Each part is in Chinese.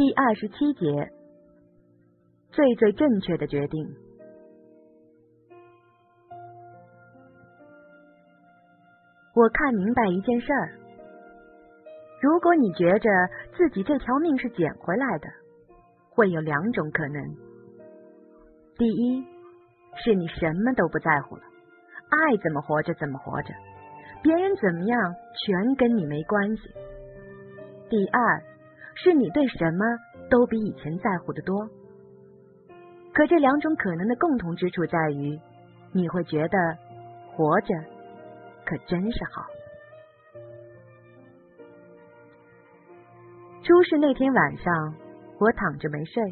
第二十七节，最最正确的决定。我看明白一件事儿：如果你觉着自己这条命是捡回来的，会有两种可能。第一，是你什么都不在乎了，爱怎么活着怎么活着，别人怎么样全跟你没关系。第二，是你对什么都比以前在乎的多。可这两种可能的共同之处在于，你会觉得活着可真是好。出事那天晚上，我躺着没睡，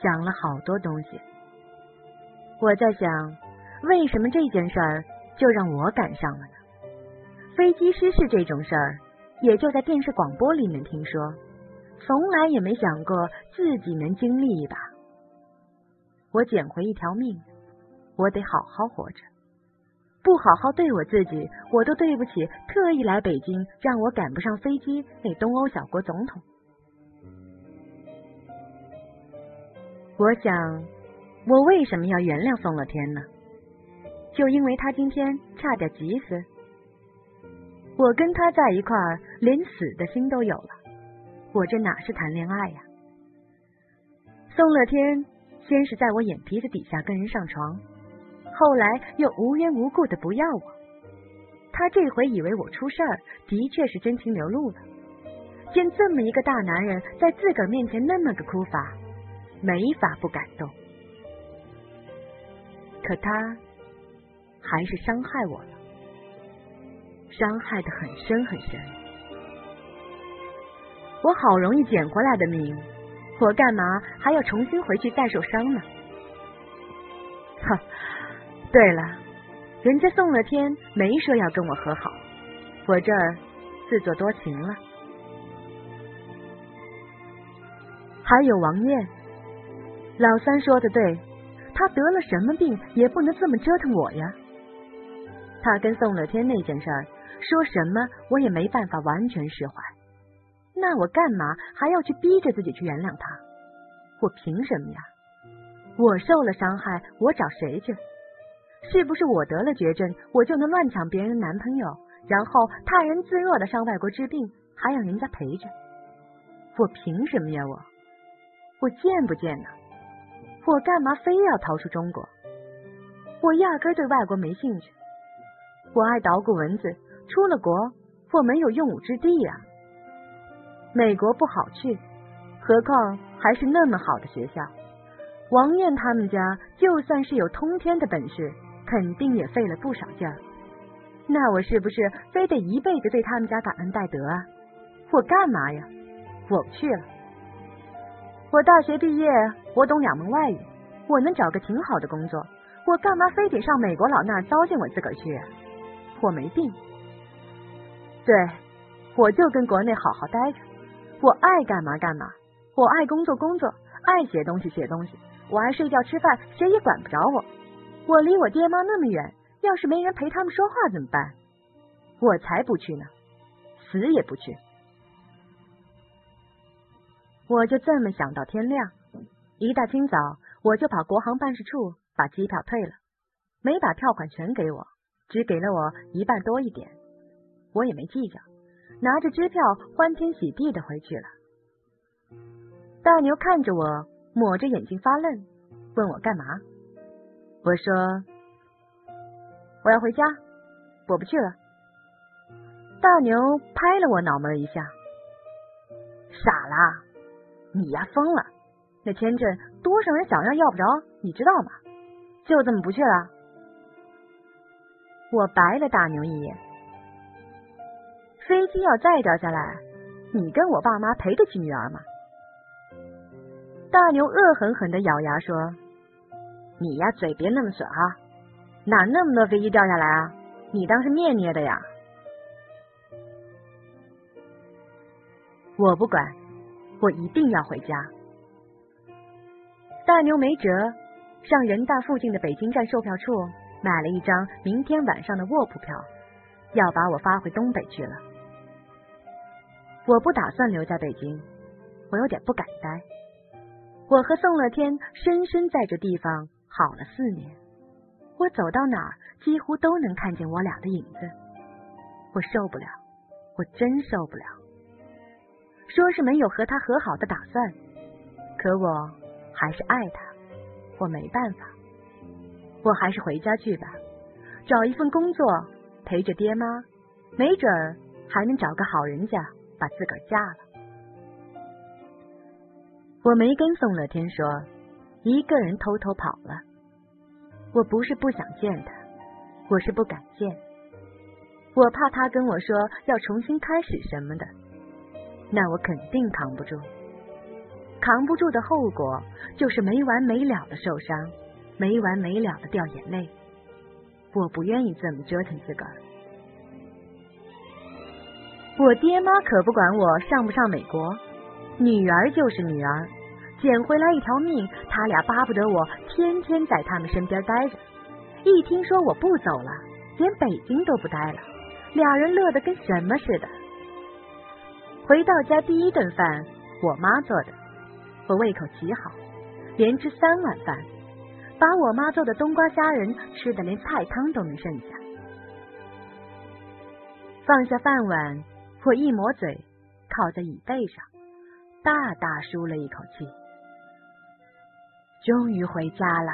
想了好多东西。我在想，为什么这件事儿就让我赶上了呢？飞机失事这种事儿，也就在电视广播里面听说，从来也没想过自己能经历一把。我捡回一条命，我得好好活着。不好好对我自己，我都对不起特意来北京让我赶不上飞机那东欧小国总统。我想。我为什么要原谅宋乐天呢？就因为他今天差点急死。我跟他在一块儿，连死的心都有了。我这哪是谈恋爱呀？宋乐天先是在我眼皮子底下跟人上床，后来又无缘无故的不要我。他这回以为我出事儿，的确是真情流露了。见这么一个大男人在自个儿面前那么个哭法，没法不感动。可他还是伤害我了，伤害的很深很深。我好容易捡回来的命，我干嘛还要重新回去再受伤呢？哈，对了，人家宋乐天没说要跟我和好，我这儿自作多情了。还有王艳，老三说的对。他得了什么病，也不能这么折腾我呀。他跟宋乐天那件事儿，说什么我也没办法完全释怀。那我干嘛还要去逼着自己去原谅他？我凭什么呀？我受了伤害，我找谁去？是不是我得了绝症，我就能乱抢别人男朋友，然后泰然自若的上外国治病，还让人家陪着？我凭什么呀？我我贱不贱呢？我干嘛非要逃出中国？我压根对外国没兴趣。我爱捣鼓文字，出了国我没有用武之地呀。美国不好去，何况还是那么好的学校。王艳他们家就算是有通天的本事，肯定也费了不少劲儿。那我是不是非得一辈子对他们家感恩戴德啊？我干嘛呀？我不去了。我大学毕业，我懂两门外语，我能找个挺好的工作，我干嘛非得上美国佬那儿糟践我自个儿去？我没病，对，我就跟国内好好待着，我爱干嘛干嘛，我爱工作工作，爱写东西写东西，我爱睡觉吃饭，谁也管不着我。我离我爹妈那么远，要是没人陪他们说话怎么办？我才不去呢，死也不去。我就这么想到天亮，一大清早我就跑国航办事处把机票退了，没把票款全给我，只给了我一半多一点，我也没计较，拿着支票欢天喜地的回去了。大牛看着我，抹着眼睛发愣，问我干嘛？我说我要回家，我不去了。大牛拍了我脑门一下，傻啦。你呀疯了！那签证多少人想要要不着，你知道吗？就这么不去了？我白了大牛一眼。飞机要再掉下来，你跟我爸妈赔得起女儿吗？大牛恶狠狠的咬牙说：“你呀嘴别那么损哈，哪那么多飞机掉下来啊？你当是面捏的呀？”我不管。我一定要回家。大牛没辙，上人大附近的北京站售票处买了一张明天晚上的卧铺票，要把我发回东北去了。我不打算留在北京，我有点不敢待。我和宋乐天深深在这地方好了四年，我走到哪儿几乎都能看见我俩的影子。我受不了，我真受不了。说是没有和他和好的打算，可我还是爱他，我没办法，我还是回家去吧，找一份工作陪着爹妈，没准儿还能找个好人家把自个儿嫁了。我没跟宋乐天说，一个人偷偷跑了。我不是不想见他，我是不敢见。我怕他跟我说要重新开始什么的，那我肯定扛不住。扛不住的后果就是没完没了的受伤，没完没了的掉眼泪。我不愿意这么折腾自个儿。我爹妈可不管我上不上美国，女儿就是女儿。捡回来一条命，他俩巴不得我天天在他们身边待着。一听说我不走了，连北京都不待了，俩人乐得跟什么似的。回到家第一顿饭，我妈做的，我胃口极好，连吃三碗饭，把我妈做的冬瓜虾仁吃的连菜汤都没剩下。放下饭碗，我一抹嘴，靠在椅背上，大大舒了一口气。终于回家了。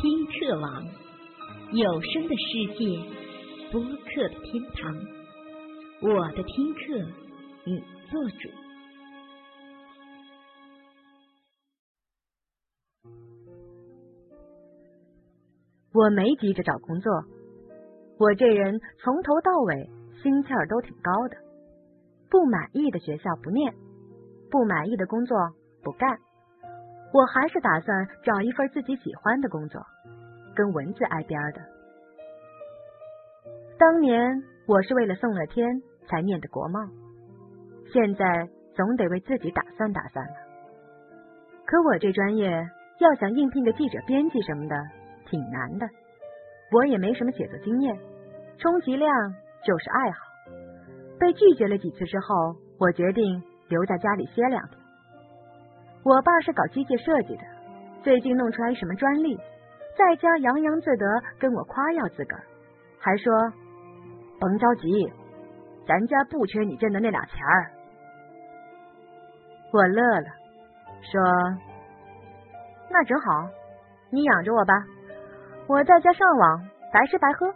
听课网，有声的世界，播客的天堂。我的听课，你做主。我没急着找工作，我这人从头到尾心气儿都挺高的。不满意的学校不念，不满意的工作不干，我还是打算找一份自己喜欢的工作，跟文字挨边的。当年我是为了宋乐天才念的国贸，现在总得为自己打算打算了。可我这专业要想应聘个记者、编辑什么的。挺难的，我也没什么写作经验，充其量就是爱好。被拒绝了几次之后，我决定留在家里歇两天。我爸是搞机械设计的，最近弄出来什么专利，在家洋洋自得跟我夸耀自个儿，还说甭着急，咱家不缺你挣的那俩钱儿。我乐了，说那正好，你养着我吧。我在家上网，白吃白喝。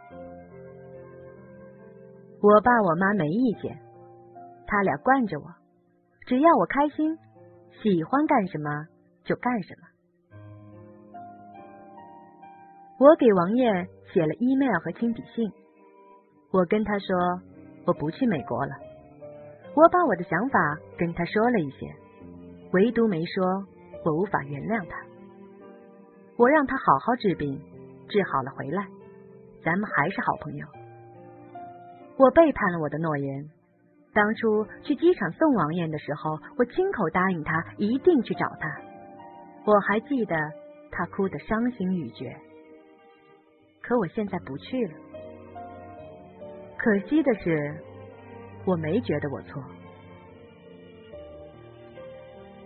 我爸我妈没意见，他俩惯着我，只要我开心，喜欢干什么就干什么。我给王艳写了 email 和亲笔信，我跟他说我不去美国了，我把我的想法跟他说了一些，唯独没说我无法原谅他，我让他好好治病。治好了回来，咱们还是好朋友。我背叛了我的诺言。当初去机场送王艳的时候，我亲口答应他一定去找他。我还记得他哭得伤心欲绝。可我现在不去了。可惜的是，我没觉得我错。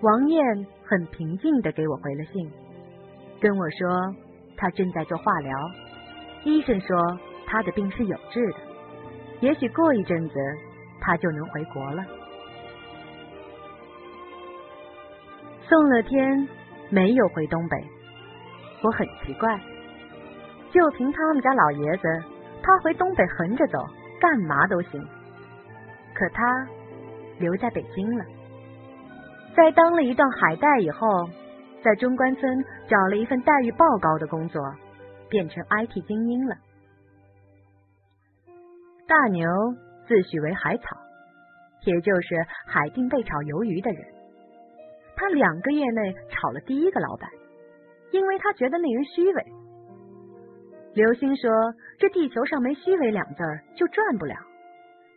王艳很平静的给我回了信，跟我说。他正在做化疗，医生说他的病是有治的，也许过一阵子他就能回国了。宋乐天没有回东北，我很奇怪，就凭他们家老爷子，他回东北横着走，干嘛都行。可他留在北京了，在当了一段海带以后。在中关村找了一份待遇爆高的工作，变成 IT 精英了。大牛自诩为海草，也就是海定被炒鱿鱼的人。他两个月内炒了第一个老板，因为他觉得那人虚伪。刘星说：“这地球上没虚伪两字儿就赚不了。”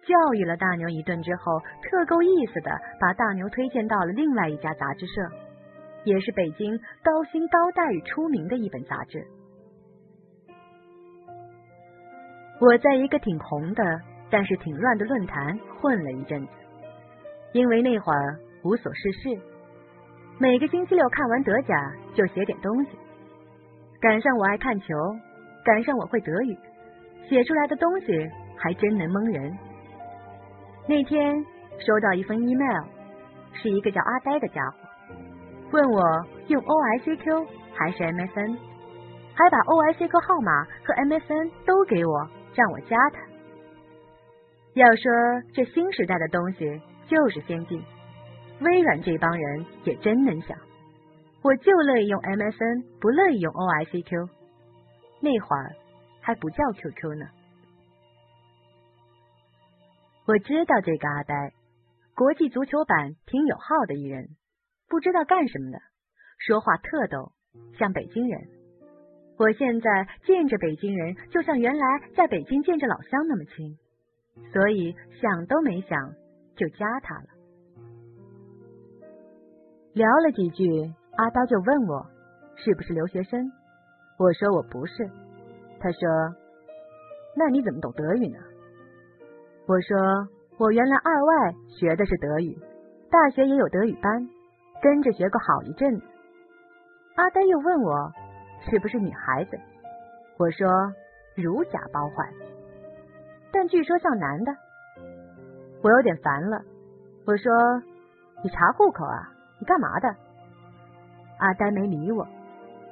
教育了大牛一顿之后，特够意思的把大牛推荐到了另外一家杂志社。也是北京高薪高待遇出名的一本杂志。我在一个挺红的，但是挺乱的论坛混了一阵子，因为那会儿无所事事，每个星期六看完德甲就写点东西。赶上我爱看球，赶上我会德语，写出来的东西还真能蒙人。那天收到一封 email，是一个叫阿呆的家伙，问我用 OICQ 还是 MSN，还把 OICQ 号码和 MSN 都给我。让我加他。要说这新时代的东西就是先进，微软这帮人也真能想。我就乐意用 MSN，不乐意用 OICQ。那会儿还不叫 QQ 呢。我知道这个阿呆，国际足球版挺有号的一人，不知道干什么的，说话特逗，像北京人。我现在见着北京人，就像原来在北京见着老乡那么亲，所以想都没想就加他了。聊了几句，阿呆就问我是不是留学生，我说我不是。他说：“那你怎么懂德语呢？”我说：“我原来二外学的是德语，大学也有德语班，跟着学过好一阵子。”阿呆又问我。是不是女孩子？我说如假包换，但据说像男的。我有点烦了，我说你查户口啊？你干嘛的？阿呆没理我，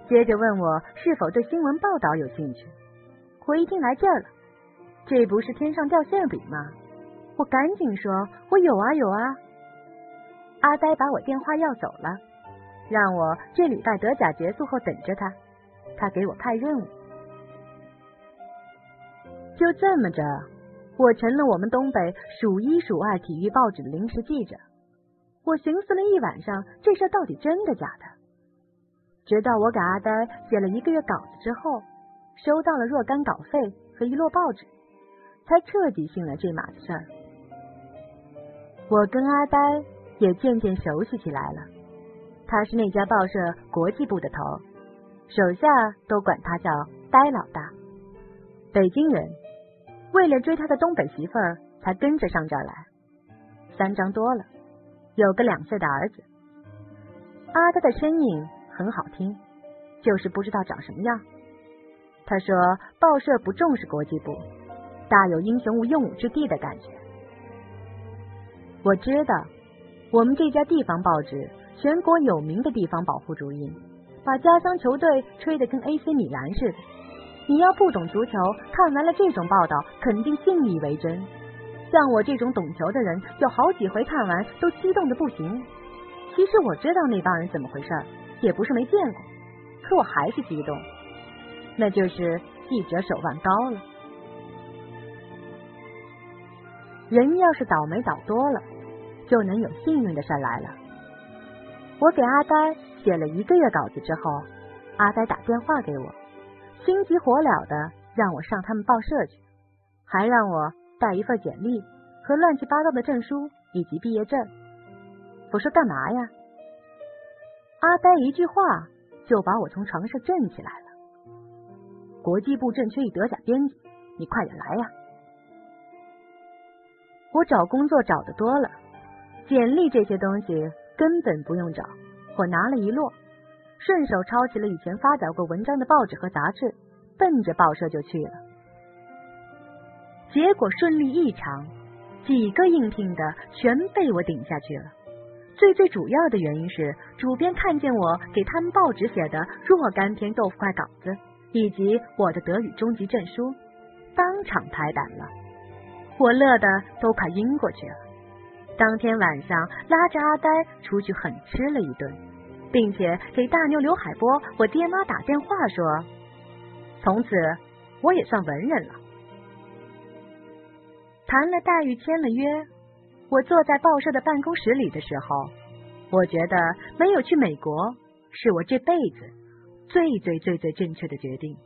接着问我是否对新闻报道有兴趣。我一听来劲了，这不是天上掉馅饼吗？我赶紧说我有啊有啊。阿呆把我电话要走了，让我这礼拜德甲结束后等着他。他给我派任务，就这么着，我成了我们东北数一数二体育报纸的临时记者。我寻思了一晚上，这事到底真的假的？直到我给阿呆写了一个月稿子之后，收到了若干稿费和一摞报纸，才彻底信了这码子事儿。我跟阿呆也渐渐熟悉起来了。他是那家报社国际部的头。手下都管他叫呆老大，北京人，为了追他的东北媳妇儿才跟着上这儿来。三张多了，有个两岁的儿子。阿呆的声音很好听，就是不知道长什么样。他说报社不重视国际部，大有英雄无用武之地的感觉。我知道，我们这家地方报纸，全国有名的地方保护主义。把家乡球队吹得跟 AC 米兰似的，你要不懂足球，看完了这种报道，肯定信以为真。像我这种懂球的人，有好几回看完都激动的不行。其实我知道那帮人怎么回事，也不是没见过，可我还是激动。那就是记者手腕高了。人要是倒霉倒多了，就能有幸运的事来了。我给阿呆写了一个月稿子之后，阿呆打电话给我，心急火燎的让我上他们报社去，还让我带一份简历和乱七八糟的证书以及毕业证。我说干嘛呀？阿呆一句话就把我从床上震起来了。国际部正缺一德甲编辑，你快点来呀！我找工作找的多了，简历这些东西。根本不用找，我拿了一摞，顺手抄起了以前发表过文章的报纸和杂志，奔着报社就去了。结果顺利异常，几个应聘的全被我顶下去了。最最主要的原因是，主编看见我给他们报纸写的若干篇豆腐块稿子，以及我的德语中级证书，当场拍板了。我乐得都快晕过去了。当天晚上，拉着阿呆出去狠吃了一顿，并且给大妞刘海波我爹妈打电话说，从此我也算文人了。谈了待遇，签了约，我坐在报社的办公室里的时候，我觉得没有去美国是我这辈子最最最最正确的决定。